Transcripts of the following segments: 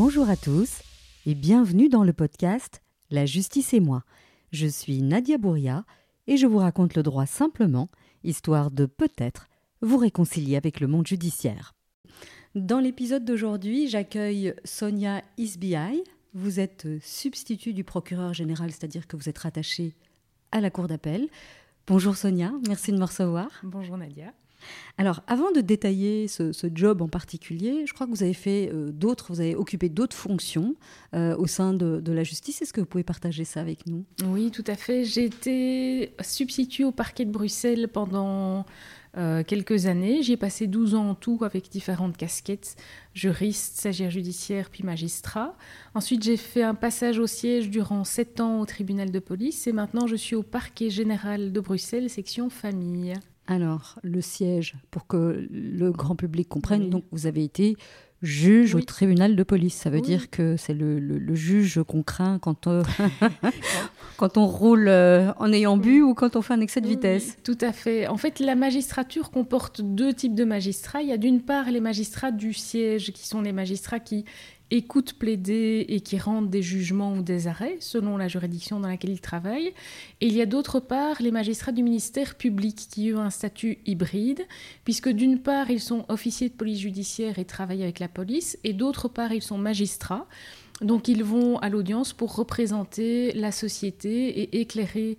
Bonjour à tous et bienvenue dans le podcast La justice et moi. Je suis Nadia Bouria et je vous raconte le droit simplement, histoire de peut-être vous réconcilier avec le monde judiciaire. Dans l'épisode d'aujourd'hui, j'accueille Sonia Isbiaï. Vous êtes substitut du procureur général, c'est-à-dire que vous êtes rattaché à la cour d'appel. Bonjour Sonia, merci de me recevoir. Bonjour Nadia. Alors, avant de détailler ce, job en particulier, je crois que vous avez fait euh, d'autres, vous avez occupé d'autres fonctions euh, au sein de, la justice. Est-ce que vous pouvez partager ça avec nous? Oui, tout à fait. J'ai été substitut au parquet de Bruxelles pendant euh, quelques années. J'y ai passé 12 ans en tout avec différentes casquettes, juriste, stagiaire judiciaire, puis magistrat. Ensuite, j'ai fait un passage au siège durant 7 ans au tribunal de police et maintenant je suis au parquet général de Bruxelles, section famille. Alors, le siège, pour que le grand public comprenne, donc vous avez été juge au tribunal de police. Ça veut dire que c'est le, juge qu'on craint quand, on, quand on roule euh, en ayant bu ou quand on fait un excès de vitesse. tout à fait. En fait, la magistrature comporte deux types de magistrats. Il y a d'une part les magistrats du siège, qui sont les magistrats qui écoutent plaider et qui rendent des jugements ou des arrêts selon la juridiction dans laquelle ils travaillent. Et il y a d'autre part les magistrats du ministère public qui ont un statut hybride, puisque d'une part ils sont officiers de police judiciaire et travaillent avec la police, et d'autre part ils sont magistrats. Donc ils vont à l'audience pour représenter la société et éclairer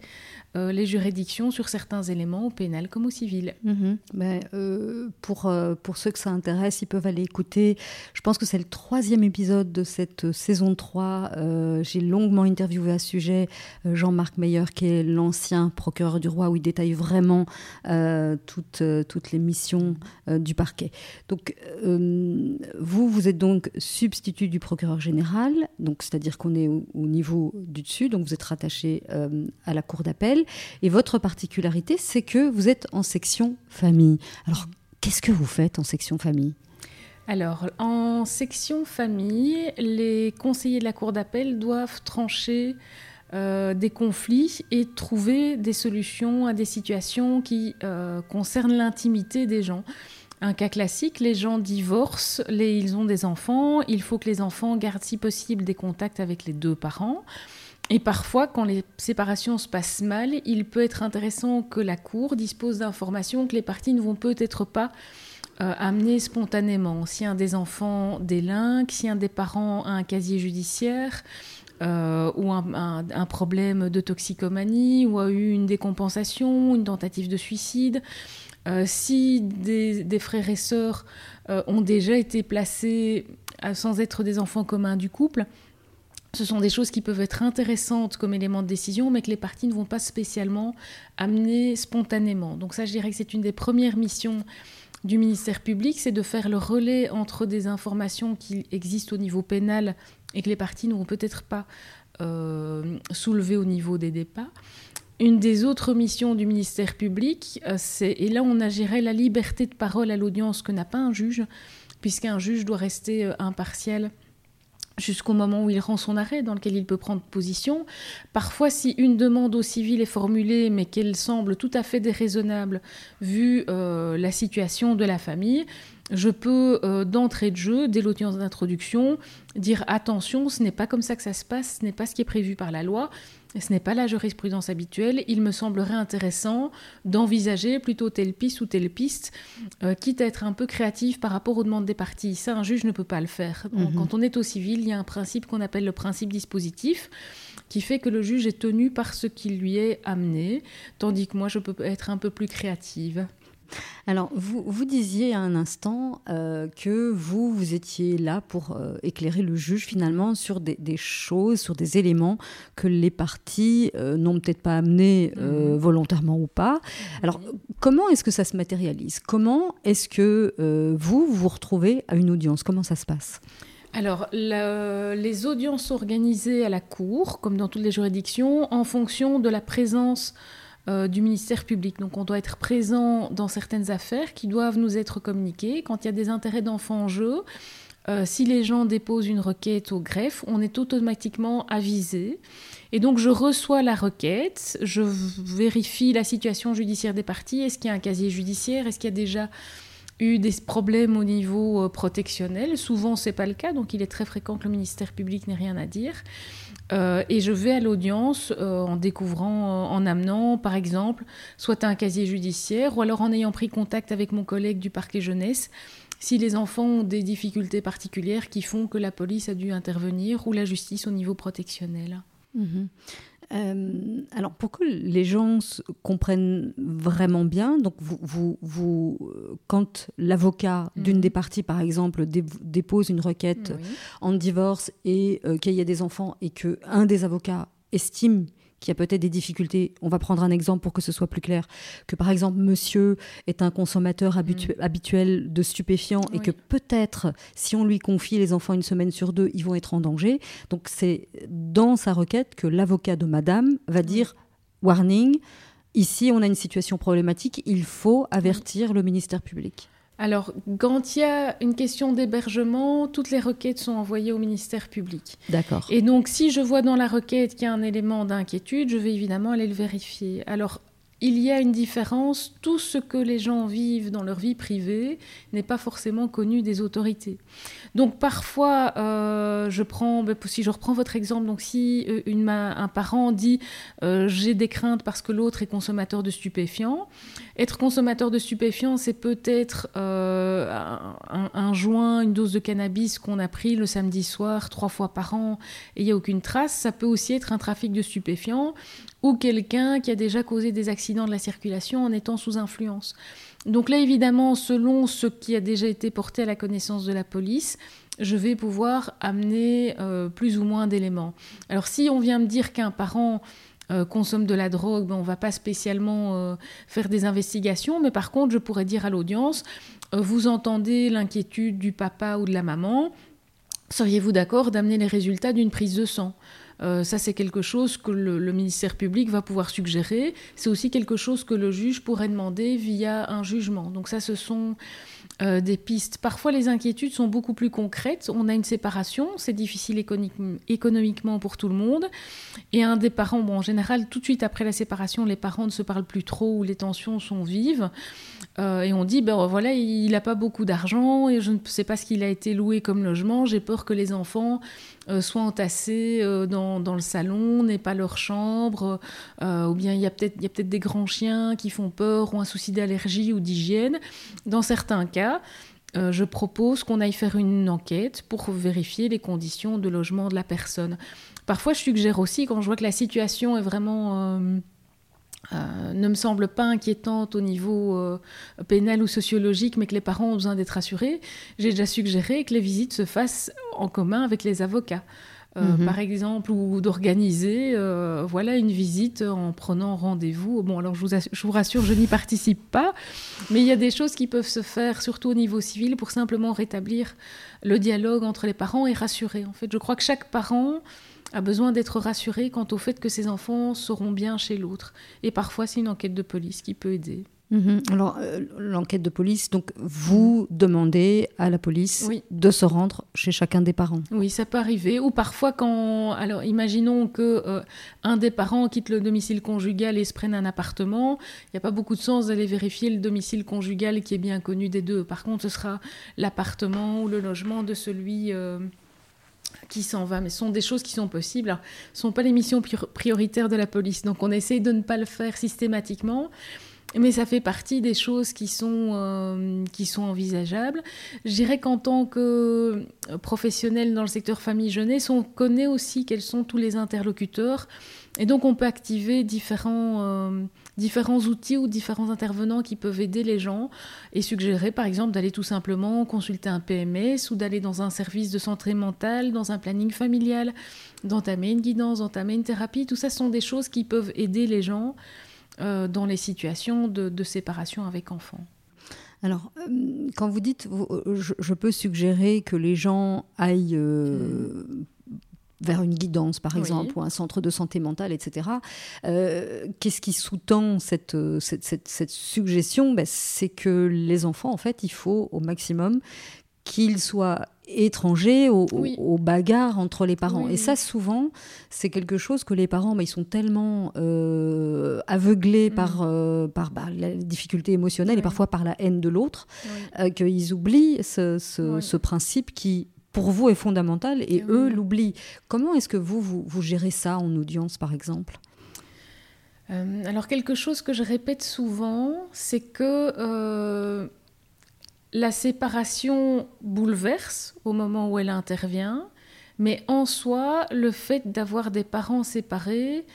euh, les juridictions sur certains éléments, au pénal comme au civil. Mhm. Ben, euh, pour, euh, pour ceux que ça intéresse, ils peuvent aller écouter. Je pense que c'est le troisième épisode de cette saison 3. J'ai longuement interviewé à ce sujet Jean-Marc Meyer, qui est l'ancien procureur du roi, où il détaille vraiment toutes, les missions du parquet. Donc, vous, vous êtes donc substitut du procureur général, c'est-à-dire qu'on est au, au, niveau du dessus, donc vous êtes rattaché à la cour d'appel. Et votre particularité, c'est que vous êtes en section famille. Alors, qu'est-ce que vous faites en section famille? Alors, en section famille, les conseillers de la Cour d'appel doivent trancher euh, des conflits et trouver des solutions à des situations qui euh, concernent l'intimité des gens. Un cas classique, les gens divorcent, ils ont des enfants, il faut que les enfants gardent si possible des contacts avec les deux parents. Et parfois, quand les séparations se passent mal, il peut être intéressant que la Cour dispose d'informations que les parties ne vont peut-être pas euh, amener spontanément. Si un des enfants délinque, si un des parents a un casier judiciaire, euh, ou un, problème de toxicomanie, ou a eu une décompensation, une tentative de suicide, euh, si des, frères et sœurs ont déjà été placés sans être des enfants communs du couple, ce sont des choses qui peuvent être intéressantes comme éléments de décision, mais que les parties ne vont pas spécialement amener spontanément. Donc ça, je dirais que c'est une des premières missions du ministère public, c'est de faire le relais entre des informations qui existent au niveau pénal et que les parties ne vont peut-être pas euh, soulever au niveau des débats. Une des autres missions du ministère public, euh, c'est, et là on a géré la liberté de parole à l'audience que n'a pas un juge, puisqu'un juge doit rester euh, impartial jusqu'au moment où il rend son arrêt dans lequel il peut prendre position. Parfois, si une demande au civil est formulée mais qu'elle semble tout à fait déraisonnable vu euh, la situation de la famille, je peux euh, d'entrée de jeu, dès l'audience d'introduction, dire attention, ce n'est pas comme ça que ça se passe, ce n'est pas ce qui est prévu par la loi, ce n'est pas la jurisprudence habituelle. Il me semblerait intéressant d'envisager plutôt telle piste ou telle piste, euh, quitte à être un peu créatif par rapport aux demandes des parties. Ça, un juge ne peut pas le faire. Mhm. Quand on est au civil, il y a un principe qu'on appelle le principe dispositif qui fait que le juge est tenu par ce qui lui est amené, tandis que moi, je peux être un peu plus créative. Alors, vous, vous disiez à un instant euh, que vous, vous étiez là pour euh, éclairer le juge finalement sur des, choses, sur des éléments que les parties euh, n'ont peut-être pas amenés mhm. volontairement ou pas. Alors, comment est-ce que ça se matérialise? Comment est-ce que vous, vous vous retrouvez à une audience? Comment ça se passe? Alors, les audiences sont organisées à la Cour, comme dans toutes les juridictions, en fonction de la présence euh, du ministère public. Donc on doit être présent dans certaines affaires qui doivent nous être communiquées. Quand il y a des intérêts d'enfants en jeu, euh, si les gens déposent une requête au greffe, on est automatiquement avisé. Et donc je reçois la requête, je vérifie la situation judiciaire des parties, est-ce qu'il y a un casier judiciaire, est-ce qu'il y a déjà eu des problèmes au niveau euh, protectionnel. Souvent, c'est pas le cas, donc il est très fréquent que le ministère public n'ait rien à dire. Euh, et je vais à l'audience euh, en découvrant, en amenant, par exemple, soit un casier judiciaire, ou alors en ayant pris contact avec mon collègue du parquet jeunesse, si les enfants ont des difficultés particulières qui font que la police a dû intervenir, ou la justice au niveau protectionnel. Mhm. Euh, alors, pour que les gens comprennent vraiment bien, donc vous, vous, quand l'avocat d'une mhm. des parties, par exemple, dépose une requête en divorce et euh, qu'il y a des enfants et que un des avocats estime qui a peut-être des difficultés. On va prendre un exemple pour que ce soit plus clair. Que par exemple, monsieur est un consommateur mm. habituel de stupéfiants et que peut-être, si on lui confie les enfants une semaine sur deux, ils vont être en danger. Donc c'est dans sa requête que l'avocat de madame va dire warning, ici on a une situation problématique, il faut avertir le ministère public. Alors, quand il y a une question d'hébergement, toutes les requêtes sont envoyées au ministère public. D'accord. Et donc, si je vois dans la requête qu'il y a un élément d'inquiétude, je vais évidemment aller le vérifier. Alors, il y a une différence. Tout ce que les gens vivent dans leur vie privée n'est pas forcément connu des autorités. Donc parfois, euh, je prends, ben, si je reprends votre exemple, donc si euh, une, un parent dit euh, j'ai des craintes parce que l'autre est consommateur de stupéfiants, être consommateur de stupéfiants, c'est peut-être un, un, joint, une dose de cannabis qu'on a pris le samedi soir trois fois par an et il n'y a aucune trace. Ça peut aussi être un trafic de stupéfiants ou quelqu'un qui a déjà causé des accidents de la circulation en étant sous influence. Donc là, évidemment, selon ce qui a déjà été porté à la connaissance de la police, je vais pouvoir amener euh, plus ou moins d'éléments. Alors si on vient me dire qu'un parent euh, consomme de la drogue, ben, on ne va pas spécialement euh, faire des investigations, mais par contre, je pourrais dire à l'audience, vous entendez l'inquiétude du papa ou de la maman, seriez-vous d'accord d'amener les résultats d'une prise de sang? Euh, ça, c'est quelque chose que le, ministère public va pouvoir suggérer. C'est aussi quelque chose que le juge pourrait demander via un jugement. Donc ça, ce sont euh, des pistes. Parfois, les inquiétudes sont beaucoup plus concrètes. On a une séparation, c'est difficile économiquement pour tout le monde. Et un des parents, bon, en général, tout de suite après la séparation, les parents ne se parlent plus trop ou les tensions sont vives. Euh, et on dit, ben voilà, il n'a pas beaucoup d'argent et je ne sais pas ce qu'il a été loué comme logement. J'ai peur que les enfants euh, soient entassés euh, dans, dans, le salon, n'aient pas leur chambre, ou bien il y a peut-être peut des grands chiens qui font peur ou un souci d'allergie ou d'hygiène. Dans certains cas, je propose qu'on aille faire une enquête pour vérifier les conditions de logement de la personne. Parfois, je suggère aussi, quand je vois que la situation est vraiment ne me semble pas inquiétante au niveau euh, pénal ou sociologique, mais que les parents ont besoin d'être assurés, j'ai déjà suggéré que les visites se fassent en commun avec les avocats. Euh, mhm. Par exemple, ou d'organiser voilà, une visite en prenant rendez-vous. Bon, alors je vous, je vous rassure, je n'y participe pas, mais il y a des choses qui peuvent se faire, surtout au niveau civil, pour simplement rétablir le dialogue entre les parents et rassurer. En fait, je crois que chaque parent a besoin d'être rassuré quant au fait que ses enfants seront bien chez l'autre. Et parfois, c'est une enquête de police qui peut aider. Mhm. Alors, euh, l'enquête de police, donc vous demandez à la police de se rendre chez chacun des parents. Oui, ça peut arriver. Ou parfois, quand. Alors, imaginons que euh, un des parents quitte le domicile conjugal et se prenne un appartement. Il n'y a pas beaucoup de sens d'aller vérifier le domicile conjugal qui est bien connu des deux. Par contre, ce sera l'appartement ou le logement de celui. Euh, qui s'en va, mais ce sont des choses qui sont possibles. ce ne sont pas les missions prioritaires de la police, donc on essaie de ne pas le faire systématiquement. Mais ça fait partie des choses qui sont, euh, qui sont envisageables. Je dirais qu'en tant que professionnel dans le secteur famille-jeunesse, on connaît aussi quels sont tous les interlocuteurs. Et donc on peut activer différents, euh, différents outils ou différents intervenants qui peuvent aider les gens et suggérer par exemple d'aller tout simplement consulter un PMS ou d'aller dans un service de santé mentale, dans un planning familial, d'entamer une guidance, d'entamer une thérapie. Tout ça sont des choses qui peuvent aider les gens euh, dans les situations de, séparation avec enfants. Alors, euh, quand vous dites, je, peux suggérer que les gens aillent hmm vers une guidance, par exemple, ou un centre de santé mentale, etc. Euh, qu'est-ce qui sous-tend cette, cette, cette, suggestion? Ben, C'est que les enfants, en fait, il faut au maximum qu'ils soient étranger aux, bagarres entre les parents. et ça, souvent, c'est quelque chose que les parents, bah, ils sont tellement euh, aveuglés mm. par, euh, par bah, la difficulté émotionnelle et parfois par la haine de l'autre, euh, qu'ils oublient ce, principe qui, pour vous, est fondamental et eux l'oublient. Comment est-ce que vous, vous, gérez ça en audience, par exemple? Alors quelque chose que je répète souvent, c'est que la séparation bouleverse au moment où elle intervient, mais en soi, le fait d'avoir des parents séparés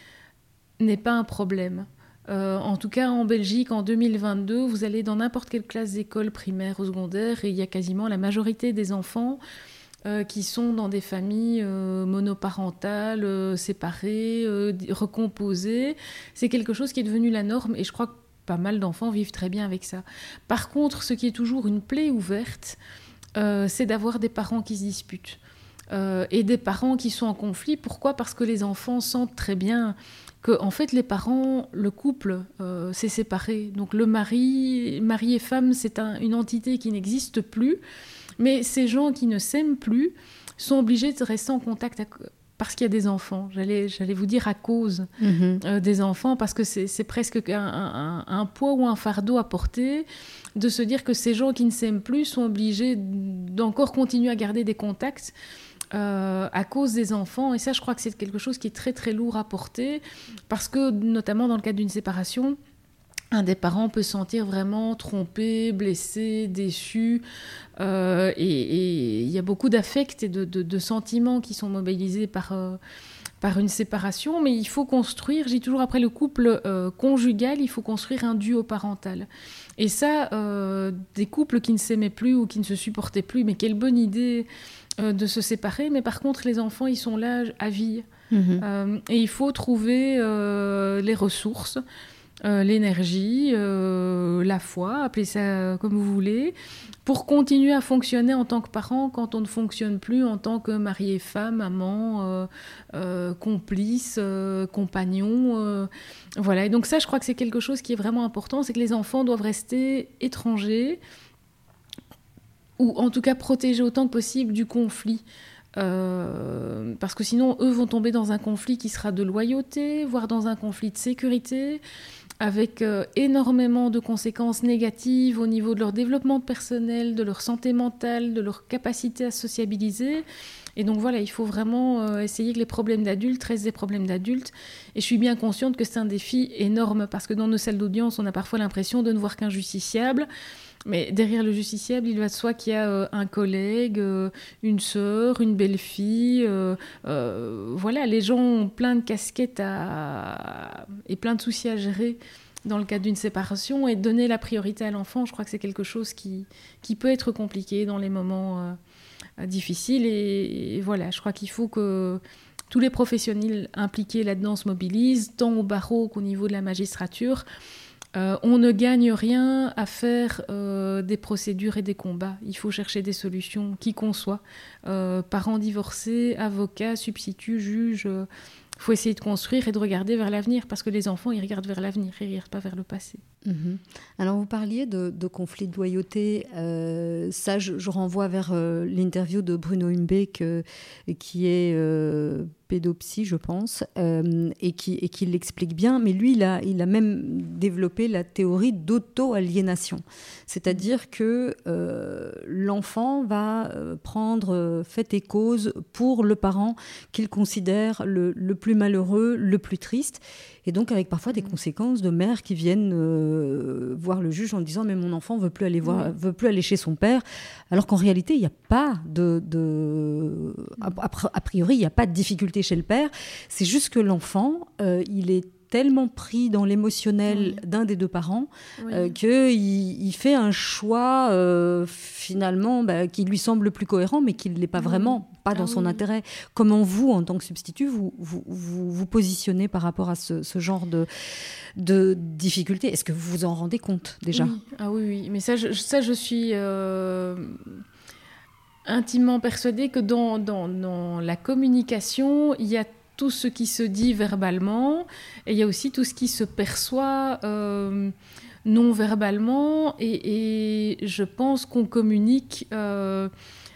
n'est pas un problème. Euh, en tout cas, en Belgique, en 2022, vous allez dans n'importe quelle classe d'école primaire ou secondaire et il y a quasiment la majorité des enfants euh, qui sont dans des familles euh, monoparentales, séparées, recomposées. C'est quelque chose qui est devenu la norme et je crois que pas mal d'enfants vivent très bien avec ça. Par contre, ce qui est toujours une plaie ouverte, euh, c'est d'avoir des parents qui se disputent. Euh, et des parents qui sont en conflit. Pourquoi? Parce que les enfants sentent très bien que, en fait, les parents, le couple euh, s'est séparé. Donc le mari, mari et femme, c'est une entité qui n'existe plus. Mais ces gens qui ne s'aiment plus sont obligés de rester en contact parce qu'il y a des enfants. J'allais, j'allais vous dire à cause mhm. euh, des enfants, parce que c'est, presque un, poids ou un fardeau à porter de se dire que ces gens qui ne s'aiment plus sont obligés d'encore continuer à garder des contacts. Euh, à cause des enfants. Et ça, je crois que c'est quelque chose qui est très très lourd à porter, parce que notamment dans le cadre d'une séparation, un des parents peut se sentir vraiment trompé, blessé, déçu. Euh, et il y a beaucoup d'affects et de, sentiments qui sont mobilisés par, euh, par une séparation. Mais il faut construire, j'ai toujours après le couple euh, conjugal, il faut construire un duo parental. Et ça, des couples qui ne s'aimaient plus ou qui ne se supportaient plus, mais quelle bonne idée de se séparer. Mais par contre, les enfants, ils sont là à vie. Mhm. et il faut trouver les ressources. Euh, l'énergie, euh, la foi, appelez ça comme vous voulez, pour continuer à fonctionner en tant que parent quand on ne fonctionne plus en tant que mari et femme, amant, euh, complice, compagnon. voilà, et donc ça, je crois que c'est quelque chose qui est vraiment important, c'est que les enfants doivent rester étrangers, ou en tout cas protégés autant que possible du conflit. parce que sinon, eux vont tomber dans un conflit qui sera de loyauté, voire dans un conflit de sécurité avec euh, énormément de conséquences négatives au niveau de leur développement personnel, de leur santé mentale, de leur capacité à sociabiliser. Et donc voilà, il faut vraiment euh, essayer que les problèmes d'adultes restent des problèmes d'adultes. Et je suis bien consciente que c'est un défi énorme parce que dans nos salles d'audience, on a parfois l'impression de ne voir qu'un justiciable. Mais derrière le justiciable, il va de soi qu'il y a euh, un collègue, euh, une sœur, une belle-fille. Euh, voilà, les gens ont plein de casquettes et plein de soucis à gérer dans le cadre d'une séparation. Et donner la priorité à l'enfant, je crois que c'est quelque chose qui, qui peut être compliqué dans les moments difficiles. Et, et, voilà, je crois qu'il faut que tous les professionnels impliqués là-dedans se mobilisent, tant au barreau qu'au niveau de la magistrature. Euh, on ne gagne rien à faire euh, des procédures et des combats. Il faut chercher des solutions, qui qu'on soit. Euh, parents divorcés, avocats, substituts, juges. Il faut essayer de construire et de regarder vers l'avenir, parce que les enfants, ils regardent vers l'avenir, ils ne regardent pas vers le passé. Mhm. Alors, vous parliez de, conflits de loyauté. ça, je, renvoie vers l'interview de Bruno Humbeck, qui est pédopsie, je pense, euh, et qui, et qui l'explique bien. Mais lui, il a, il a même développé la théorie d'auto-aliénation. C'est-à-dire que euh, l'enfant va euh, prendre fait et cause pour le parent qu'il considère le, le, plus malheureux, le plus triste. Et donc avec parfois des conséquences de mères qui viennent voir le juge en disant mais mon enfant veut plus aller voir, veut plus aller chez son père, alors qu'en réalité il n'y a pas de, de a, priori il n'y a pas de difficulté chez le père. C'est juste que l'enfant, euh, il est tellement pris dans l'émotionnel d'un des deux parents euh, qu'il il fait un choix euh, finalement bah, qui lui semble plus cohérent mais qui ne l'est pas vraiment, pas dans ah son intérêt. Comment vous, en tant que substitut, vous vous, vous, positionnez par rapport à ce, genre de, de difficultés? Est-ce que vous vous en rendez compte déjà? Ah oui, oui, mais ça je, ça, je suis intimement persuadée que dans, dans, la communication, il y a tout ce qui se dit verbalement et il y a aussi tout ce qui se perçoit euh, non verbalement et, je pense qu'on communique euh,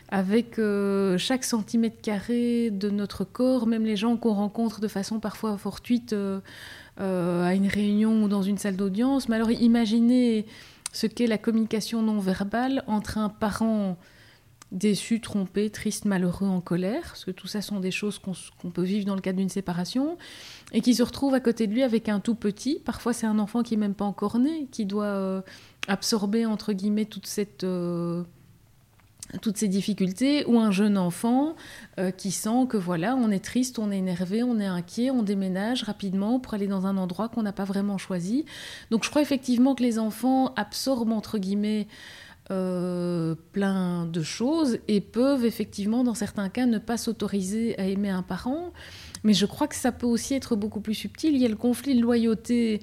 avec euh, chaque centimètre carré de notre corps, même les gens qu'on rencontre de façon parfois fortuite à une réunion ou dans une salle d'audience. Mais alors imaginez ce qu'est la communication non verbale entre un parent déçu, trompé, triste, malheureux, en colère, parce que tout ça sont des choses qu'on peut vivre dans le cadre d'une séparation, et qui se retrouve à côté de lui avec un tout petit. Parfois, c'est un enfant qui n'est même pas encore né, qui doit absorber, entre guillemets, cette toutes ces difficultés, ou un jeune enfant euh, qui sent que voilà, on est triste, on est énervé, on est inquiet, on déménage rapidement pour aller dans un endroit qu'on n'a pas vraiment choisi. Donc je crois effectivement que les enfants absorbent entre guillemets euh, plein de choses et peuvent effectivement dans certains cas ne pas s'autoriser à aimer un parent. Mais je crois que ça peut aussi être beaucoup plus subtil. Il y a le conflit de loyauté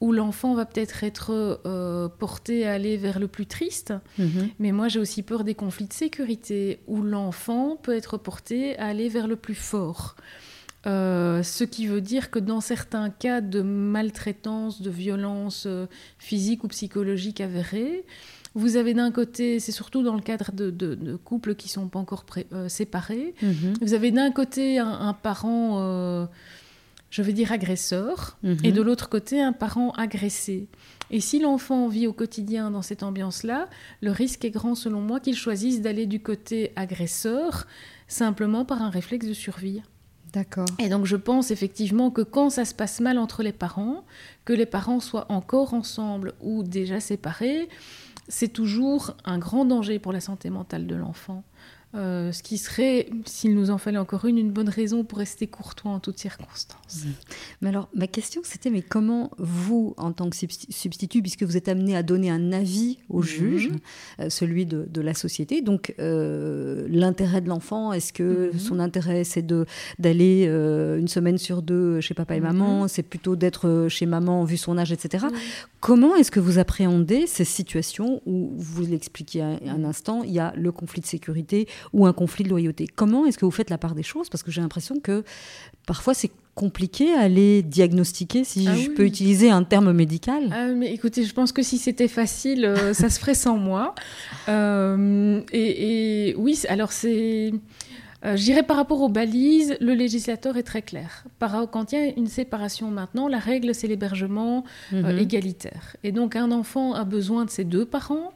où l'enfant va peut-être être, euh, porté à aller vers le plus triste. Mhm. Mais moi, j'ai aussi peur des conflits de sécurité, où l'enfant peut être porté à aller vers le plus fort. Euh, ce qui veut dire que dans certains cas de maltraitance, de violence physique ou psychologique avérée, vous avez d'un côté, c'est surtout dans le cadre de, couples qui ne sont pas encore séparés, mhm. vous avez d'un côté un parent je veux dire agresseur, et mhm. de l'autre côté, un parent agressé. Et si l'enfant vit au quotidien dans cette ambiance-là, le risque est grand, selon moi, qu'il choisisse d'aller du côté agresseur, simplement par un réflexe de survie. D'accord. Et donc je pense effectivement que quand ça se passe mal entre les parents, que les parents soient encore ensemble ou déjà séparés, c'est toujours un grand danger pour la santé mentale de l'enfant. Euh, ce qui serait, s'il nous en fallait encore une, une bonne raison pour rester courtois en toutes circonstances. Mais alors, ma question, c'était, mais comment vous, en tant que substitut, puisque vous êtes amené à donner un avis au mhm. juge, euh, celui de, la société, donc euh, l'intérêt de l'enfant, est-ce que mhm. son intérêt, c'est d'aller une semaine sur deux chez papa et maman, c'est plutôt d'être chez maman vu son âge, etc. Comment est-ce que vous appréhendez ces situations où, vous l'expliquiez un instant, il y a le conflit de sécurité, ou un conflit de loyauté. Comment est-ce que vous faites la part des choses? Parce que j'ai l'impression que parfois c'est compliqué à les diagnostiquer, si ah je peux utiliser un terme médical ah, mais Écoutez, je pense que si c'était facile, euh, ça se ferait sans moi. Euh, et, oui, alors c'est... Euh, je dirais par rapport aux balises, le législateur est très clair. Par, quand il y a une séparation maintenant, la règle, c'est l'hébergement mhm. égalitaire. Et donc un enfant a besoin de ses deux parents.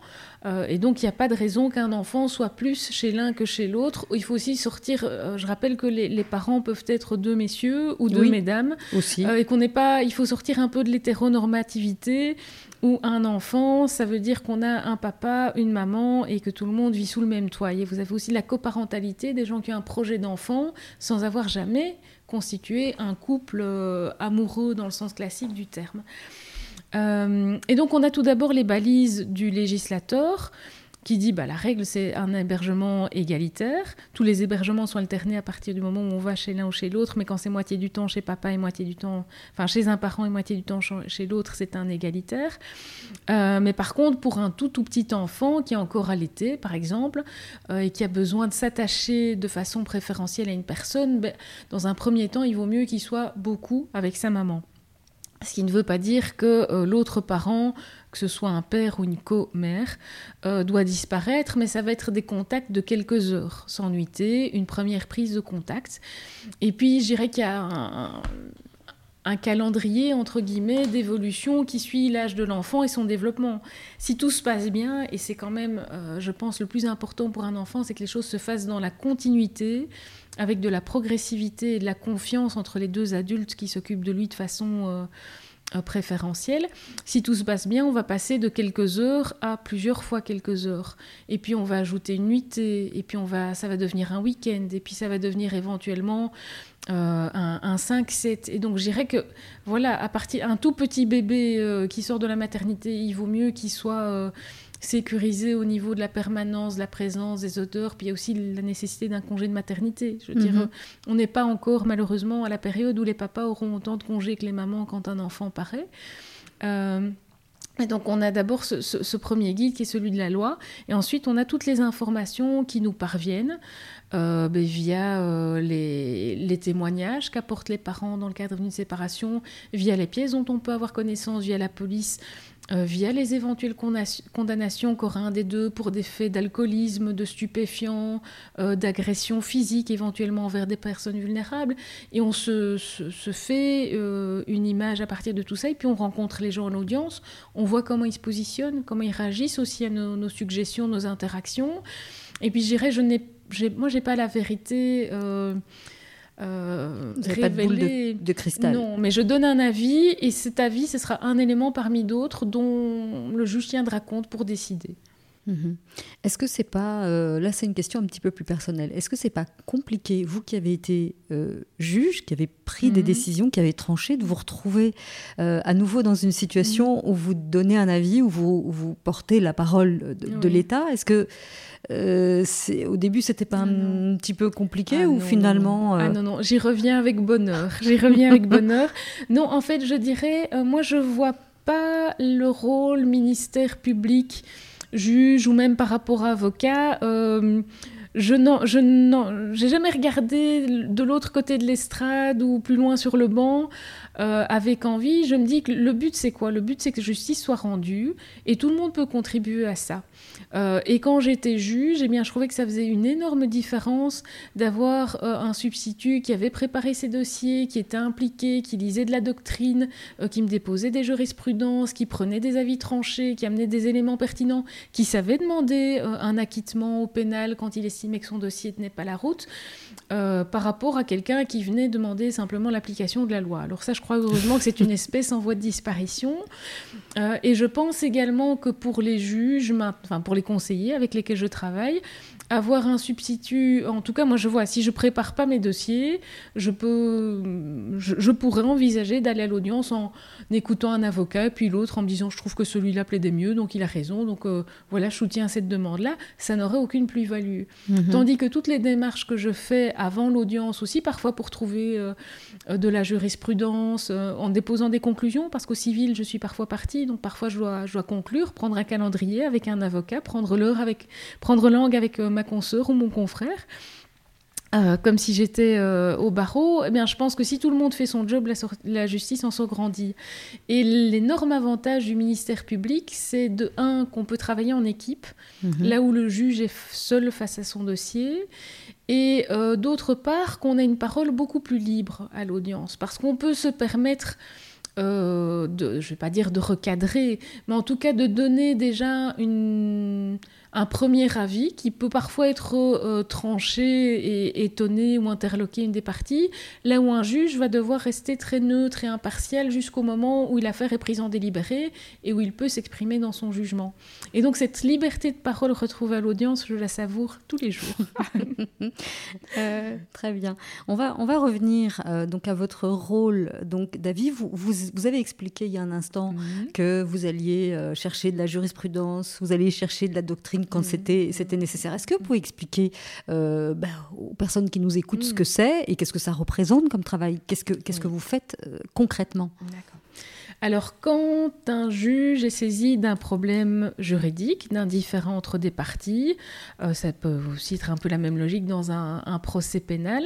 Euh, et donc, il n'y a pas de raison qu'un enfant soit plus chez l'un que chez l'autre. Il faut aussi sortir. Euh, je rappelle que les, parents peuvent être deux messieurs ou deux mesdames. Aussi. Euh, et qu'on n'est pas. Il faut sortir un peu de l'hétéronormativité où un enfant, ça veut dire qu'on a un papa, une maman et que tout le monde vit sous le même toit. Et vous avez aussi la coparentalité des gens qui ont un projet d'enfant sans avoir jamais constitué un couple amoureux dans le sens classique du terme. Euh, et donc on a tout d'abord les balises du législateur qui dit bah, la règle c'est un hébergement égalitaire. Tous les hébergements sont alternés à partir du moment où on va chez l'un ou chez l'autre, mais quand c'est moitié du temps chez papa et moitié du temps, enfin chez un parent et moitié du temps chez l'autre, c'est un égalitaire. Euh, mais par contre, pour un tout petit enfant qui est encore allaité, par exemple, euh, et qui a besoin de s'attacher de façon préférentielle à une personne, ben, dans un premier temps, il vaut mieux qu'il soit beaucoup avec sa maman. Ce qui ne veut pas dire que euh, l'autre parent, que ce soit un père ou une co-mère, euh, doit disparaître, mais ça va être des contacts de quelques heures, sans nuitée, une première prise de contact. Et puis, je dirais qu'il y a un, calendrier, entre guillemets, d'évolution qui suit l'âge de l'enfant et son développement. Si tout se passe bien, et c'est quand même, euh, je pense, le plus important pour un enfant, c'est que les choses se fassent dans la continuité, avec de la progressivité et de la confiance entre les deux adultes qui s'occupent de lui de façon... Euh, préférentielle. Si tout se passe bien, on va passer de quelques heures à plusieurs fois quelques heures. Et puis on va ajouter une nuitée, et puis on va, ça va devenir un week-end, et puis ça va devenir éventuellement euh, un, 5-7. Et donc, je dirais que, voilà, à partir un tout petit bébé euh, qui sort de la maternité, il vaut mieux qu'il soit sécurisé au niveau de la permanence, de la présence, des odeurs. Puis il y a aussi la nécessité d'un congé de maternité. Je veux dire, mhm. on n'est pas encore, malheureusement, à la période où les papas auront autant de congés que les mamans quand un enfant paraît. Et donc on a d'abord ce, premier guide qui est celui de la loi, et ensuite on a toutes les informations qui nous parviennent euh, ben, via euh, les, témoignages qu'apportent les parents dans le cadre d'une séparation, via les pièces dont on peut avoir connaissance, via la police euh, via les éventuelles condamnations qu'aura un des deux pour des faits d'alcoolisme, de stupéfiants, euh, d'agression physique éventuellement envers des personnes vulnérables. Et on se, fait euh, une image à partir de tout ça, et puis on rencontre les gens en audience, on voit comment ils se positionnent, comment ils réagissent aussi à nos, suggestions, nos interactions. Et puis je dirais, je n'ai, moi j'ai pas la vérité. Euh, Vous n'avez pas de boule de, cristal. Non, mais je donne un avis et cet avis, ce sera un élément parmi d'autres dont le juge tiendra compte pour décider. Mhm. Est-ce que c'est pas, euh, là c'est une question un petit peu plus personnelle, est-ce que c'est pas compliqué, vous qui avez été euh, juge, qui avez pris des mhm. décisions, qui avez tranché, de vous retrouver euh, à nouveau dans une situation mhm. où vous donnez un avis, où vous, vous portez la parole de, l'État? Est-ce que au début c'était pas un, petit peu compliqué ah ou finalement Ah non, non, j'y reviens avec bonheur, j'y reviens avec bonheur. Non, en fait je dirais, moi je vois pas le rôle ministère public juge ou même par rapport à avocat, euh, je n'ai jamais regardé de l'autre côté de l'estrade ou plus loin sur le banc euh, avec envie. Je me dis que le but c'est quoi? Le but c'est que justice soit rendue et tout le monde peut contribuer à ça. Euh, et quand j'étais juge, eh bien, je trouvais que ça faisait une énorme différence d'avoir euh, un substitut qui avait préparé ses dossiers, qui était impliqué, qui lisait de la doctrine, qui me déposait des jurisprudences, qui prenait des avis tranchés, qui amenait des éléments pertinents, qui savait demander un acquittement au pénal quand il estimait que son dossier tenait pas la route, par rapport à quelqu'un qui venait demander simplement l'application de la loi. Alors ça, je crois heureusement que c'est une espèce en voie de disparition. et je pense également que pour les juges, enfin pour les conseillers avec lesquels je travaille, avoir un substitut, en tout cas moi je vois, si je prépare pas mes dossiers, je, peux, je, pourrais envisager d'aller à l'audience en écoutant un avocat, puis l'autre en me disant je trouve que celui-là plaidait mieux, donc il a raison, donc euh, voilà, je soutiens cette demande-là, ça n'aurait aucune plus-value. Mhm. Tandis que toutes les démarches que je fais avant l'audience aussi, parfois pour trouver euh, de la jurisprudence, euh, en déposant des conclusions, parce qu'au civil je suis parfois partie, donc parfois je dois, je dois conclure, prendre un calendrier avec un avocat, prendre l'heure avec, prendre langue avec ma consoeur ou mon confrère. Euh, comme si j'étais euh, au barreau, eh bien, je pense que si tout le monde fait son job, la, justice en sort grandit. Et l'énorme avantage du ministère public, c'est de un qu'on peut travailler en équipe, mhm. là où le juge est seul face à son dossier, et euh, d'autre part qu'on a une parole beaucoup plus libre à l'audience, parce qu'on peut se permettre de, je ne vais pas dire de recadrer, mais en tout cas de donner déjà une, un premier avis qui peut parfois être euh, tranché et étonné ou interloqué une des parties, là où un juge va devoir rester très neutre et impartial jusqu'au moment où l'affaire est prise en délibéré et où il peut s'exprimer dans son jugement. Et donc cette liberté de parole retrouvée à l'audience, je la savoure tous les jours. Euh, très bien. On va, on va revenir euh, donc à votre rôle. Donc David, vous, vous, avez expliqué il y a un instant mhm. que vous alliez chercher de la jurisprudence, vous alliez chercher de la doctrine quand mm. c'était nécessaire. Est-ce que vous pouvez expliquer euh, ben, aux personnes qui nous écoutent ce mm. que c'est et qu'est-ce que ça représente comme travail? Qu'est-ce que, qu'est-ce que vous faites euh, concrètement? Alors, quand un juge est saisi d'un problème juridique, d'un différent entre des parties, euh, ça peut aussi être un peu la même logique dans un, procès pénal,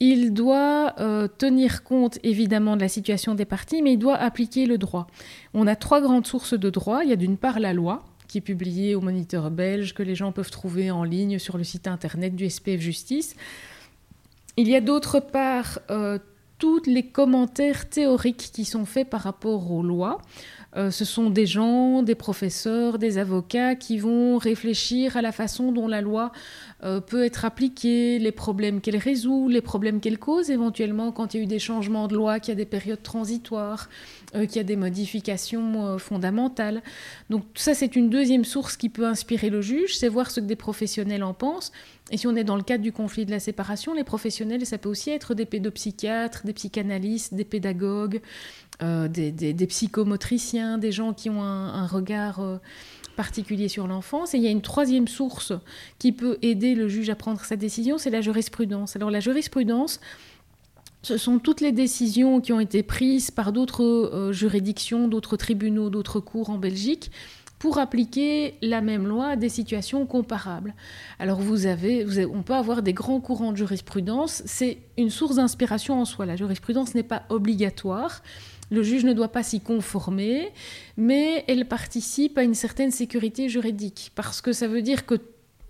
il doit tenir compte évidemment de la situation des parties, mais il doit appliquer le droit. On a trois grandes sources de droit. Il y a d'une part la loi, qui est publié au Moniteur belge, que les gens peuvent trouver en ligne sur le site internet du SPF Justice. Il y a d'autre part euh, tous les commentaires théoriques qui sont faits par rapport aux lois. Euh, ce sont des gens, des professeurs, des avocats qui vont réfléchir à la façon dont la loi euh, peut être appliquée, les problèmes qu'elle résout, les problèmes qu'elle cause éventuellement quand il y a eu des changements de loi, qu'il y a des périodes transitoires, euh, qu'il y a des modifications fondamentales. Donc ça, c'est une deuxième source qui peut inspirer le juge, c'est voir ce que des professionnels en pensent. Et si on est dans le cadre du conflit de la séparation, les professionnels, ça peut aussi être des pédopsychiatres, des psychanalystes, des pédagogues, euh, des, psychomotriciens, des gens qui ont un, regard euh, particulier sur l'enfance. Et il y a une troisième source qui peut aider le juge à prendre sa décision, c'est la jurisprudence. Alors la jurisprudence, ce sont toutes les décisions qui ont été prises par d'autres euh, juridictions, d'autres tribunaux, d'autres cours en Belgique pour appliquer la même loi à des situations comparables. Alors vous avez, vous avez on peut avoir des grands courants de jurisprudence, c'est une source d'inspiration en soi. La jurisprudence n'est pas obligatoire. Le juge ne doit pas s'y conformer, mais elle participe à une certaine sécurité juridique, parce que ça veut dire que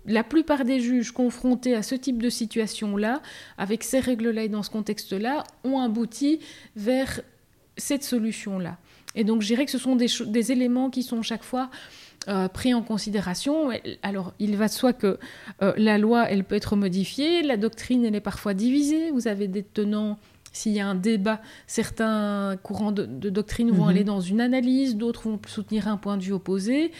la plupart des juges confrontés à ce type de situation-là, avec ces règles-là et dans ce contexte-là, ont abouti vers cette solution-là. Et donc, je dirais que ce sont des, éléments qui sont chaque fois euh, pris en considération. Alors, il va de soi que euh, la loi, elle peut être modifiée, la doctrine, elle est parfois divisée. Vous avez des tenants s'il y a un débat, certains courants de, doctrine vont mhm. aller dans une analyse, d'autres vont soutenir un point de vue opposé.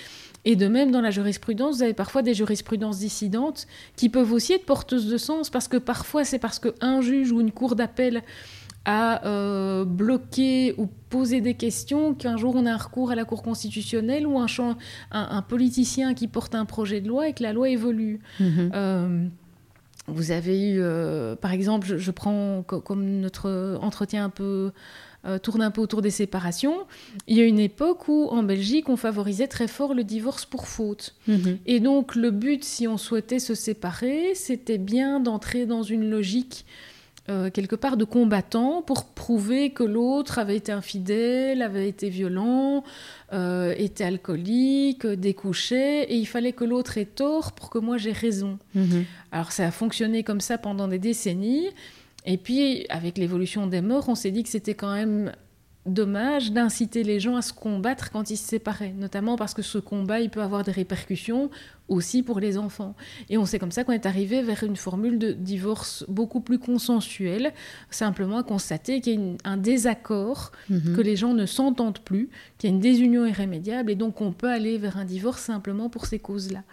Et de même, dans la jurisprudence, vous avez parfois des jurisprudences dissidentes qui peuvent aussi être porteuses de sens, parce que parfois, c'est parce qu'un juge ou une cour d'appel a euh, bloqué ou posé des questions qu'un jour on a un recours à la Cour constitutionnelle ou un, un, politicien qui porte un projet de loi et que la loi évolue. Mhm. Euh, vous avez eu, euh, par exemple, je, prends comme notre entretien un peu euh, tourne un peu autour des séparations. Il y a une époque où en Belgique on favorisait très fort le divorce pour faute. Mhm. Et donc le but, si on souhaitait se séparer, c'était bien d'entrer dans une logique euh, quelque part de combattant pour prouver que l'autre avait été infidèle, avait été violent, euh, était alcoolique, découché, et il fallait que l'autre ait tort pour que moi j'ai raison. Mhm. Alors ça a fonctionné comme ça pendant des décennies, et puis avec l'évolution des morts, on s'est dit que c'était quand même dommage d'inciter les gens à se combattre quand ils se séparaient, notamment parce que ce combat, il peut avoir des répercussions aussi pour les enfants. Et on sait comme ça qu'on est arrivé vers une formule de divorce beaucoup plus consensuelle, simplement constater qu'il y a un désaccord, mhm. que les gens ne s'entendent plus, qu'il y a une désunion irrémédiable, et donc on peut aller vers un divorce simplement pour ces causes-là.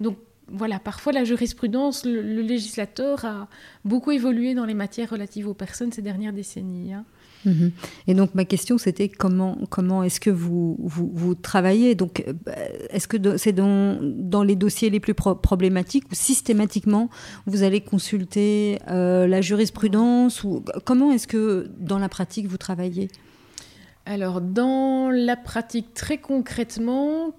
Donc voilà, parfois la jurisprudence, le, législateur a beaucoup évolué dans les matières relatives aux personnes ces dernières décennies. Hein. Mhm. Et donc ma question c'était comment, comment est-ce que vous, vous, travaillez? Donc euh, est-ce que c'est dans, dans, les dossiers les plus problématiques ou systématiquement vous allez consulter euh, la jurisprudence ou comment est-ce que dans la pratique vous travaillez? Alors, dans la pratique, très concrètement,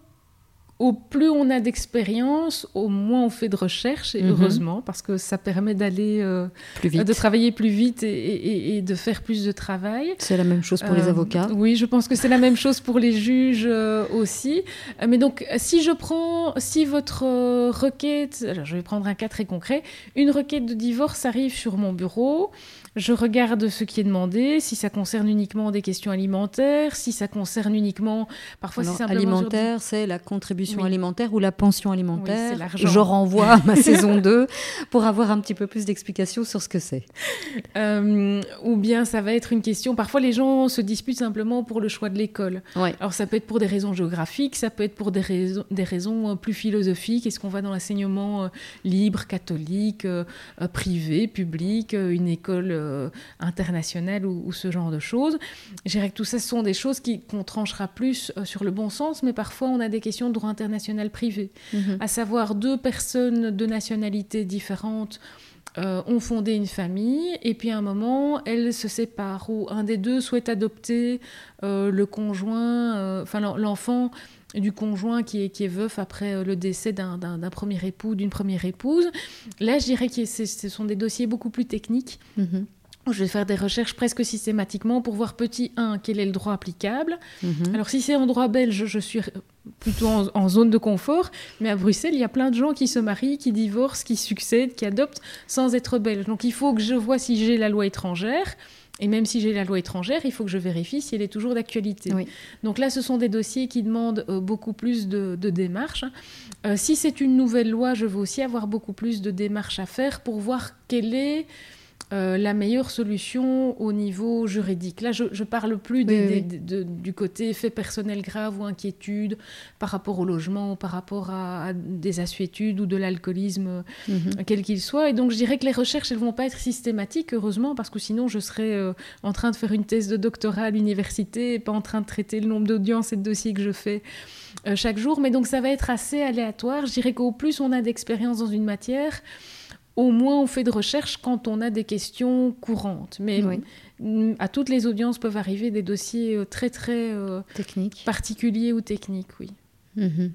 au plus on a d'expérience, au moins on fait de recherche, et mhm. heureusement, parce que ça permet d'aller euh, plus vite. de travailler plus vite et, de faire plus de travail. C'est la même chose pour les euh, avocats. Oui, je pense que c'est la même chose pour les juges euh, aussi. mais donc, si je prends, si votre requête, alors je vais prendre un cas très concret, une requête de divorce arrive sur mon bureau, je regarde ce qui est demandé, si ça concerne uniquement des questions alimentaires, si ça concerne uniquement, parfois c'est simplement alimentaire, c'est la contribution alimentaire ou la pension alimentaire. je renvoie à ma saison 2 pour avoir un petit peu plus d'explications sur ce que c'est. Euh, ou bien ça va être une question. Parfois les gens se disputent simplement pour le choix de l'école. Alors ça peut être pour des raisons géographiques, ça peut être pour des raisons, des raisons euh, plus philosophiques. Est-ce qu'on va dans l'enseignement euh, libre, catholique, privé, public, une école euh, internationale ou, ce genre de choses. Je dirais que tout ça, ce sont des choses qu'on tranchera plus euh, sur le bon sens, mais parfois on a des questions de droit international privé, mhm. à savoir deux personnes de nationalités différentes. Euh, ont fondé une famille et puis à un moment elles se séparent ou un des deux souhaite adopter le conjoint, enfin l'enfant du conjoint qui est, qui est veuf après le décès d'un premier époux, d'une première épouse. Là, je dirais que ce sont des dossiers beaucoup plus techniques. Mhm. Je vais faire des recherches presque systématiquement pour voir petit 1, quel est le droit applicable. Mhm. Alors si c'est en droit belge, je suis plutôt en, zone de confort, mais à Bruxelles, il y a plein de gens qui se marient, qui divorcent, qui succèdent, qui adoptent sans être belges. Donc il faut que je vois si j'ai la loi étrangère. Et même si j'ai la loi étrangère, il faut que je vérifie si elle est toujours d'actualité. Donc là, ce sont des dossiers qui demandent euh, beaucoup plus de, démarches. Euh, si c'est une nouvelle loi, je veux aussi avoir beaucoup plus de démarches à faire pour voir quelle est euh, la meilleure solution au niveau juridique. Là, je ne parle plus du côté fait personnel grave ou inquiétude par rapport au logement, par rapport à, des assuétudes ou de l'alcoolisme, mhm. quel qu'il soit. Et donc, je dirais que les recherches, elles ne vont pas être systématiques, heureusement, parce que sinon, je serais euh, en train de faire une thèse de doctorat à l'université et pas en train de traiter le nombre d'audiences et de dossiers que je fais euh, chaque jour. Mais donc, ça va être assez aléatoire. Je dirais qu'au plus on a d'expérience dans une matière, au moins on fait de recherche quand on a des questions courantes. Mais à toutes les audiences peuvent arriver des dossiers euh, très très euh, particuliers ou techniques, oui. Mhm.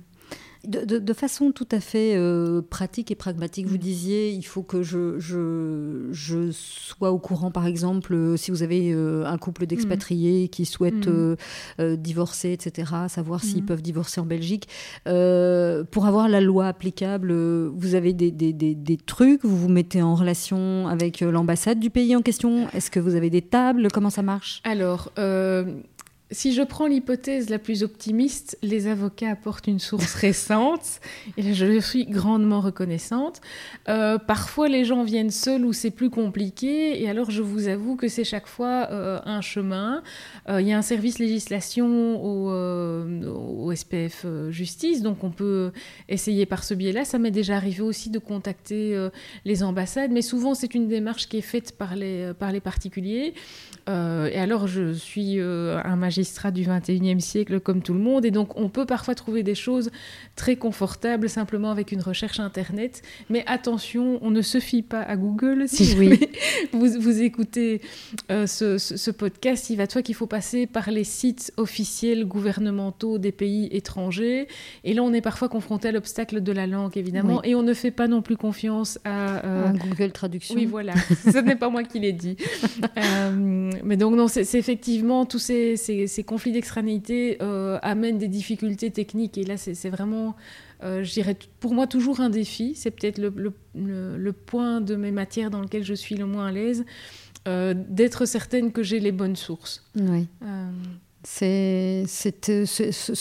De, façon tout à fait euh, pratique et pragmatique, vous mm. disiez, il faut que je, je, je, sois au courant, par exemple, euh, si vous avez euh, un couple d'expatriés mm. qui souhaitent mm. divorcer, etc., savoir s'ils peuvent divorcer en Belgique. pour avoir la loi applicable, vous avez des, des, des, des, trucs, vous vous mettez en relation avec l'ambassade du pays en question? Est-ce que vous avez des tables? Comment ça marche? Alors, si je prends l'hypothèse la plus optimiste, les avocats apportent une source récente, et là je suis grandement reconnaissante. Euh, parfois les gens viennent seuls ou c'est plus compliqué, et alors je vous avoue que c'est chaque fois euh, un chemin. Euh, il y a un service législation au, au SPF Justice, donc on peut essayer par ce biais-là. Ça m'est déjà arrivé aussi de contacter les ambassades, mais souvent c'est une démarche qui est faite par les, par les particuliers. et alors je suis un magistrat du 21e siècle comme tout le monde. Et donc, on peut parfois trouver des choses très confortables simplement avec une recherche Internet. Mais attention, on ne se fie pas à Google. Si oui. vous, vous écoutez euh, ce, podcast, il va de soi qu'il faut passer par les sites officiels gouvernementaux des pays étrangers. Et là, on est parfois confronté à l'obstacle de la langue, évidemment. Et on ne fait pas non plus confiance à... Euh, Google Traduction. Oui, voilà. Ce n'est pas moi qui l'ai dit. Euh, mais donc, non, c'est effectivement tous ces, ces ces conflits d'extranéité euh, amènent des difficultés techniques. Et là, c'est vraiment, euh, je dirais, pour moi, toujours un défi. C'est peut-être le, point de mes matières dans lequel je suis le moins à l'aise, euh, d'être certaine que j'ai les bonnes sources. Oui. C'est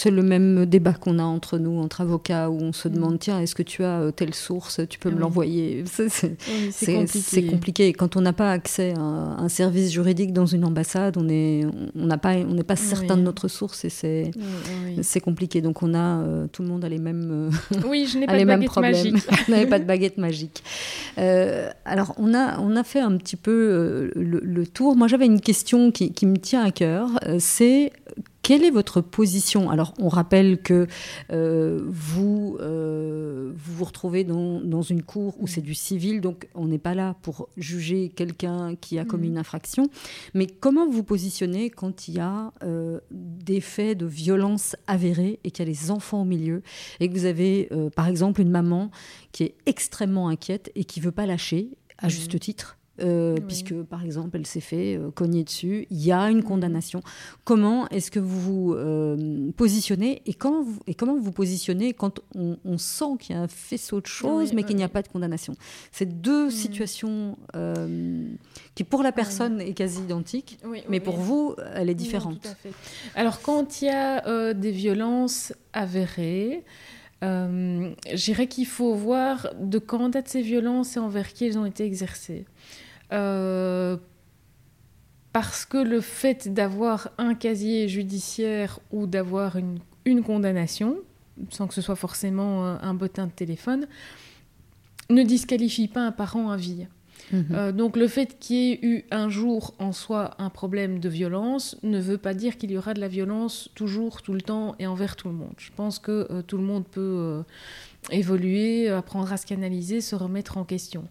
le même débat qu'on a entre nous, entre avocats, où on se mm. demande tiens, est-ce que tu as euh, telle source Tu peux me l'envoyer? C'est compliqué. compliqué. Quand on n'a pas accès à un service juridique dans une ambassade, on n'est on pas, on pas certain de notre source et c'est compliqué. Donc on a, euh, tout le monde a les mêmes, euh, oui, je pas les mêmes problèmes. Magique. on n'avait pas de baguette magique. alors on a, on a fait un petit peu le, tour. Moi j'avais une question qui, qui me tient à cœur. C'est quelle est votre position? Alors, on rappelle que euh, vous, euh, vous vous retrouvez dans, une cour où c'est du civil, donc on n'est pas là pour juger quelqu'un qui a commis mm. une infraction. Mais comment vous positionnez quand il y a euh, des faits de violence avérés et qu'il y a les enfants au milieu et que vous avez, par exemple, une maman qui est extrêmement inquiète et qui veut pas lâcher, à mm. juste titre? Euh, puisque par exemple elle s'est fait euh, cogner dessus, il y a une condamnation. Comment est-ce que vous vous euh, positionnez et, quand vous, et comment vous vous positionnez quand on, sent qu'il y a un faisceau de choses mais qu'il n'y a pas de condamnation? C'est deux situations qui pour la personne est quasi identique, mais pour vous elle est différente. Alors quand il y a des violences avérées, euh, J'irais qu'il faut voir de quand datent ces violences et envers qui elles ont été exercées. Euh, parce que le fait d'avoir un casier judiciaire ou d'avoir une, une, condamnation, sans que ce soit forcément un bottin de téléphone, ne disqualifie pas un parent à vie. Mhm. Euh, donc le fait qu'il y ait eu un jour en soi un problème de violence ne veut pas dire qu'il y aura de la violence toujours, tout le temps et envers tout le monde. Je pense que euh, tout le monde peut euh, évoluer, apprendre à se canaliser, se remettre en question.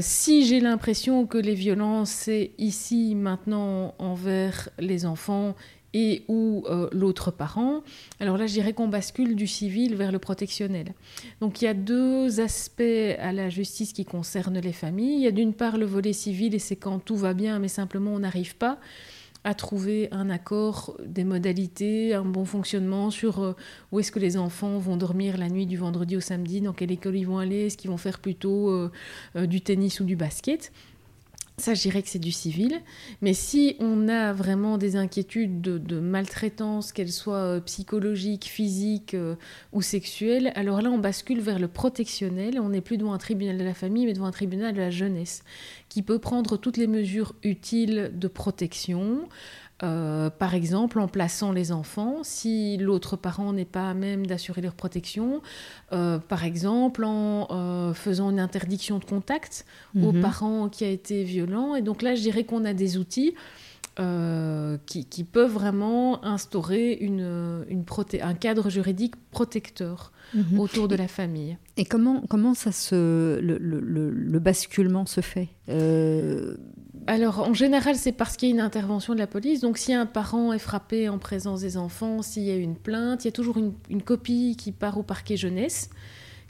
si j'ai l'impression que les violences, c'est ici, maintenant, envers les enfants et ou euh, l'autre parent, alors là je dirais qu'on bascule du civil vers le protectionnel. Donc il y a deux aspects à la justice qui concernent les familles. Il y a d'une part le volet civil et c'est quand tout va bien mais simplement on n'arrive pas à trouver un accord, des modalités, un bon fonctionnement sur euh, où est-ce que les enfants vont dormir la nuit du vendredi au samedi, dans quelle école ils vont aller, est-ce qu'ils vont faire plutôt euh, du tennis ou du basket. Ça, je dirais que c'est du civil. Mais si on a vraiment des inquiétudes de, maltraitance, qu'elles soient euh, psychologiques, physiques euh, ou sexuelles, alors là, on bascule vers le protectionnel. On n'est plus devant un tribunal de la famille, mais devant un tribunal de la jeunesse, qui peut prendre toutes les mesures utiles de protection, euh, par exemple, en plaçant les enfants, si l'autre parent n'est pas à même d'assurer leur protection, euh, par exemple en euh, faisant une interdiction de contact au mhm. parent qui a été violent. Et donc là, je dirais qu'on a des outils. qui, peuvent vraiment instaurer une, une un cadre juridique protecteur mhm. autour de la famille. Et comment, comment ça se, le, le, le basculement se fait? Alors, en général, c'est parce qu'il y a une intervention de la police. Donc, si un parent est frappé en présence des enfants, s'il y a une plainte, il y a toujours une, copie qui part au parquet jeunesse,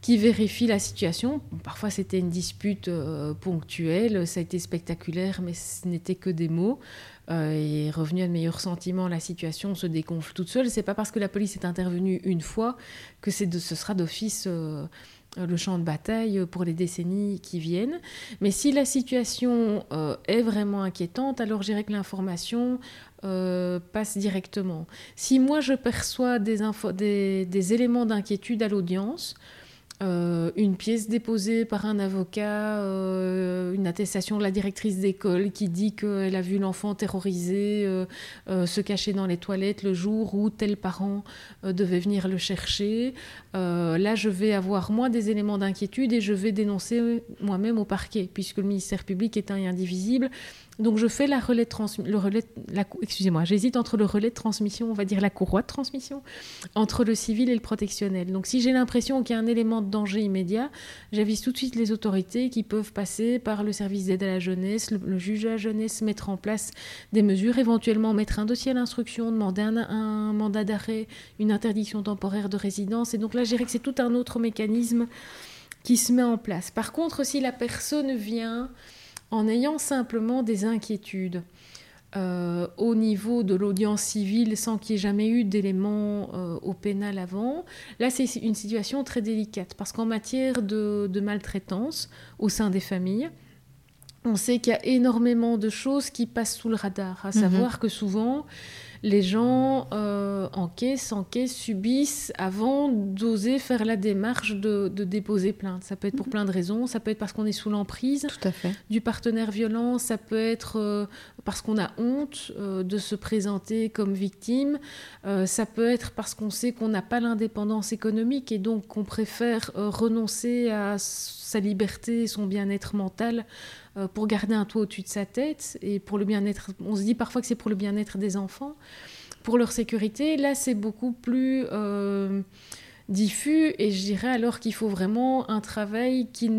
qui vérifie la situation. Parfois, c'était une dispute euh, ponctuelle, ça a été spectaculaire, mais ce n'était que des mots. Euh, et revenu à de meilleurs sentiments, la situation se déconfle toute seule. C'est pas parce que la police est intervenue une fois que de, ce sera d'office. Euh, le champ de bataille pour les décennies qui viennent. Mais si la situation euh, est vraiment inquiétante, alors je dirais que l'information euh, passe directement. Si moi je perçois des éléments d'inquiétude à l'audience, euh, une pièce déposée par un avocat, euh, une attestation de la directrice d'école qui dit qu'elle a vu l'enfant terrorisé euh, se cacher dans les toilettes le jour où tel parent devait venir le chercher. là, je vais avoir moins des éléments d'inquiétude et je vais dénoncer moi-même au parquet, puisque le ministère public est un indivisible donc je fais la relais de le relais, excusez-moi, j'hésite entre le relais de transmission, on va dire la courroie de transmission, entre le civil et le protectionnel. Donc si j'ai l'impression qu'il y a un élément de danger immédiat, j'avise tout de suite les autorités qui peuvent passer par le service d'aide à la jeunesse, le, juge à la jeunesse, mettre en place des mesures, éventuellement mettre un dossier à l'instruction, demander un, un mandat d'arrêt, une interdiction temporaire de résidence. Et donc là, je dirais que c'est tout un autre mécanisme qui se met en place. Par contre, si la personne vient en ayant simplement des inquiétudes. Euh, au niveau de l'audience civile sans qu'il n'y ait jamais eu d'éléments euh, au pénal avant. Là, c'est une situation très délicate parce qu'en matière de, maltraitance au sein des familles, on sait qu'il y a énormément de choses qui passent sous le radar, à mhm. savoir que souvent, les gens euh, encaissent, encaissent, subissent avant d'oser faire la démarche de, déposer plainte. Ça peut être pour mhm. plein de raisons. Ça peut être parce qu'on est sous l'emprise du partenaire violent. Ça peut être euh, parce qu'on a honte euh, de se présenter comme victime. Euh, ça peut être parce qu'on sait qu'on n'a pas l'indépendance économique et donc qu'on préfère renoncer à sa liberté et son bien-être mental euh, pour garder un toit au-dessus de sa tête et pour le bien-être. On se dit parfois que c'est pour le bien-être des enfants, pour leur sécurité. Là, c'est beaucoup plus euh, diffus et je dirais alors qu'il faut vraiment un travail qui,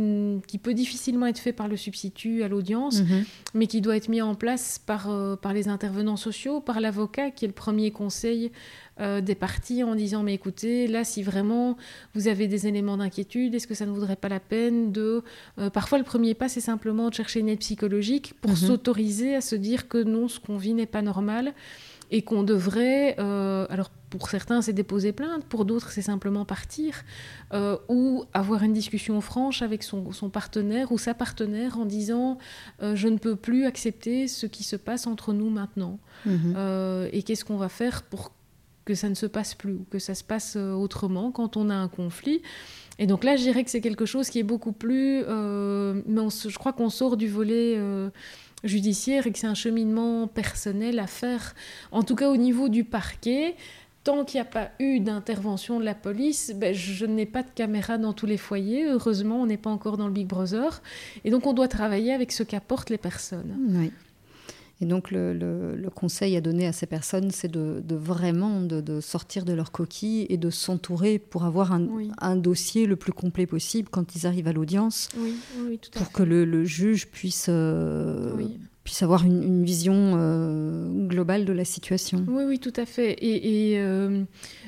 qui, peut difficilement être fait par le substitut à l'audience, mhm. mais qui doit être mis en place par, euh, par les intervenants sociaux, par l'avocat qui est le premier conseil euh, des parties en disant mais écoutez, là si vraiment vous avez des éléments d'inquiétude, est-ce que ça ne vaudrait pas la peine de... Euh, parfois le premier pas c'est simplement de chercher une aide psychologique pour mhm. s'autoriser à se dire que non, ce qu'on vit n'est pas normal et qu'on devrait, euh, alors pour certains c'est déposer plainte, pour d'autres c'est simplement partir, ou avoir une discussion franche avec son, partenaire ou sa partenaire en disant je ne peux plus accepter ce qui se passe entre nous maintenant, mhm. et qu'est-ce qu'on va faire pour que ça ne se passe plus ou que ça se passe euh, autrement quand on a un conflit. Et donc là, je dirais que c'est quelque chose qui est beaucoup plus... Euh, mais je crois qu'on sort du volet euh, judiciaire et que c'est un cheminement personnel à faire, en tout cas au niveau du parquet. Tant qu'il n'y a pas eu d'intervention de la police, ben, je n'ai pas de caméra dans tous les foyers. Heureusement, on n'est pas encore dans le Big Brother. Et donc, on doit travailler avec ce qu'apportent les personnes. Oui. Et donc le, conseil à donner à ces personnes, c'est de, vraiment de, sortir de leur coquille et de s'entourer pour avoir un, dossier le plus complet possible quand ils arrivent à l'audience, pour que le, juge puisse, euh, puisse avoir une, vision euh, globale de la situation. Oui, oui, tout à fait. Et, euh,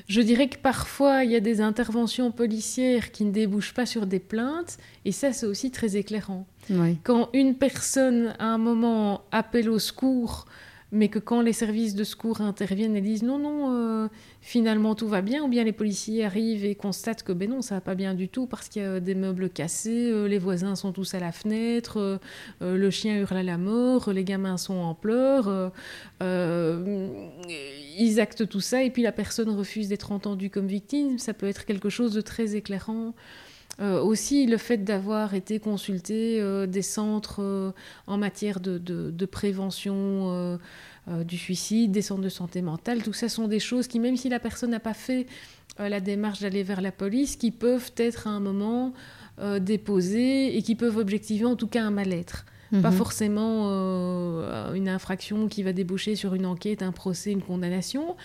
je dirais que parfois, il y a des interventions policières qui ne débouchent pas sur des plaintes, et ça, c'est aussi très éclairant. Quand une personne, à un moment, appelle au secours, mais que quand les services de secours interviennent et disent non, non, euh, finalement tout va bien, ou bien les policiers arrivent et constatent que ben non, ça va pas bien du tout parce qu'il y a des meubles cassés, euh, les voisins sont tous à la fenêtre, euh, le chien hurle à la mort, les gamins sont en pleurs, ils actent tout ça et puis la personne refuse d'être entendue comme victime, ça peut être quelque chose de très éclairant. Euh, aussi le fait d'avoir été consulté euh, des centres euh, en matière de, de prévention du suicide, des centres de santé mentale, tout ça sont des choses qui, même si la personne n'a pas fait la démarche d'aller vers la police, qui peuvent être à un moment déposées et qui peuvent objectiver en tout cas un mal-être. Pas Mhm. forcément une infraction qui va déboucher sur une enquête, un procès, une condamnation,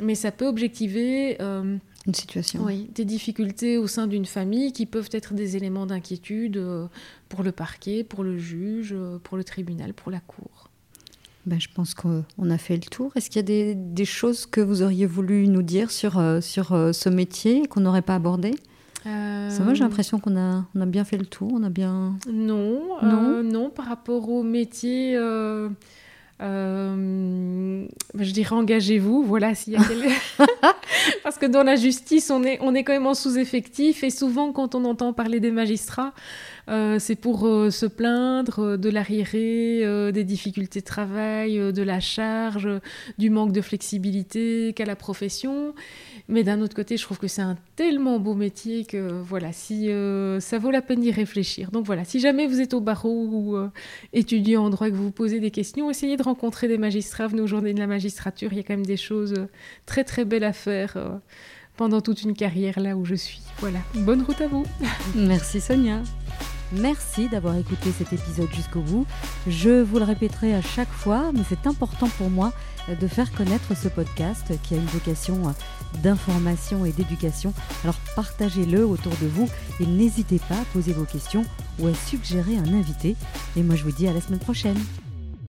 mais ça peut objectiver euh, Une situation. oui, des difficultés au sein d'une famille qui peuvent être des éléments d'inquiétude euh, pour le parquet, pour le juge, euh, pour le tribunal, pour la cour. Ben, je pense qu'on a fait le tour. Est-ce qu'il y a des, des choses que vous auriez voulu nous dire sur, euh, sur euh, ce métier qu'on n'aurait pas abordé? Ça va, j'ai Euh, l'impression qu'on a, on a bien fait le tour. On a bien. Non, Non euh, non, par rapport au métier, euh, je dirais engagez-vous, voilà, s'il y a quel- Parce que dans la justice, on est, on est quand même en sous-effectif et souvent quand on entend parler des magistrats, euh, c'est pour euh, se plaindre de l'arriéré, des difficultés de travail, de la charge, du manque de flexibilité qu'a la profession. Mais d'un autre côté, je trouve que c'est un tellement beau métier que voilà, si euh, ça vaut la peine d'y réfléchir. Donc voilà, si jamais vous êtes au barreau ou euh, étudiant en droit et que vous vous posez des questions, essayez de rencontrer des magistrats. Venez aux journées de la magistrature, il y a quand même des choses euh, très très belles à faire pendant toute une carrière là où je suis. Voilà, bonne route à vous. Merci Sonia. Merci d'avoir écouté cet épisode jusqu'au bout. Je vous le répéterai à chaque fois, mais c'est important pour moi de faire connaître ce podcast qui a une vocation euh, d'information et d'éducation. Alors partagez-le autour de vous et n'hésitez pas à poser vos questions ou à suggérer un invité. Et moi je vous dis à la semaine prochaine.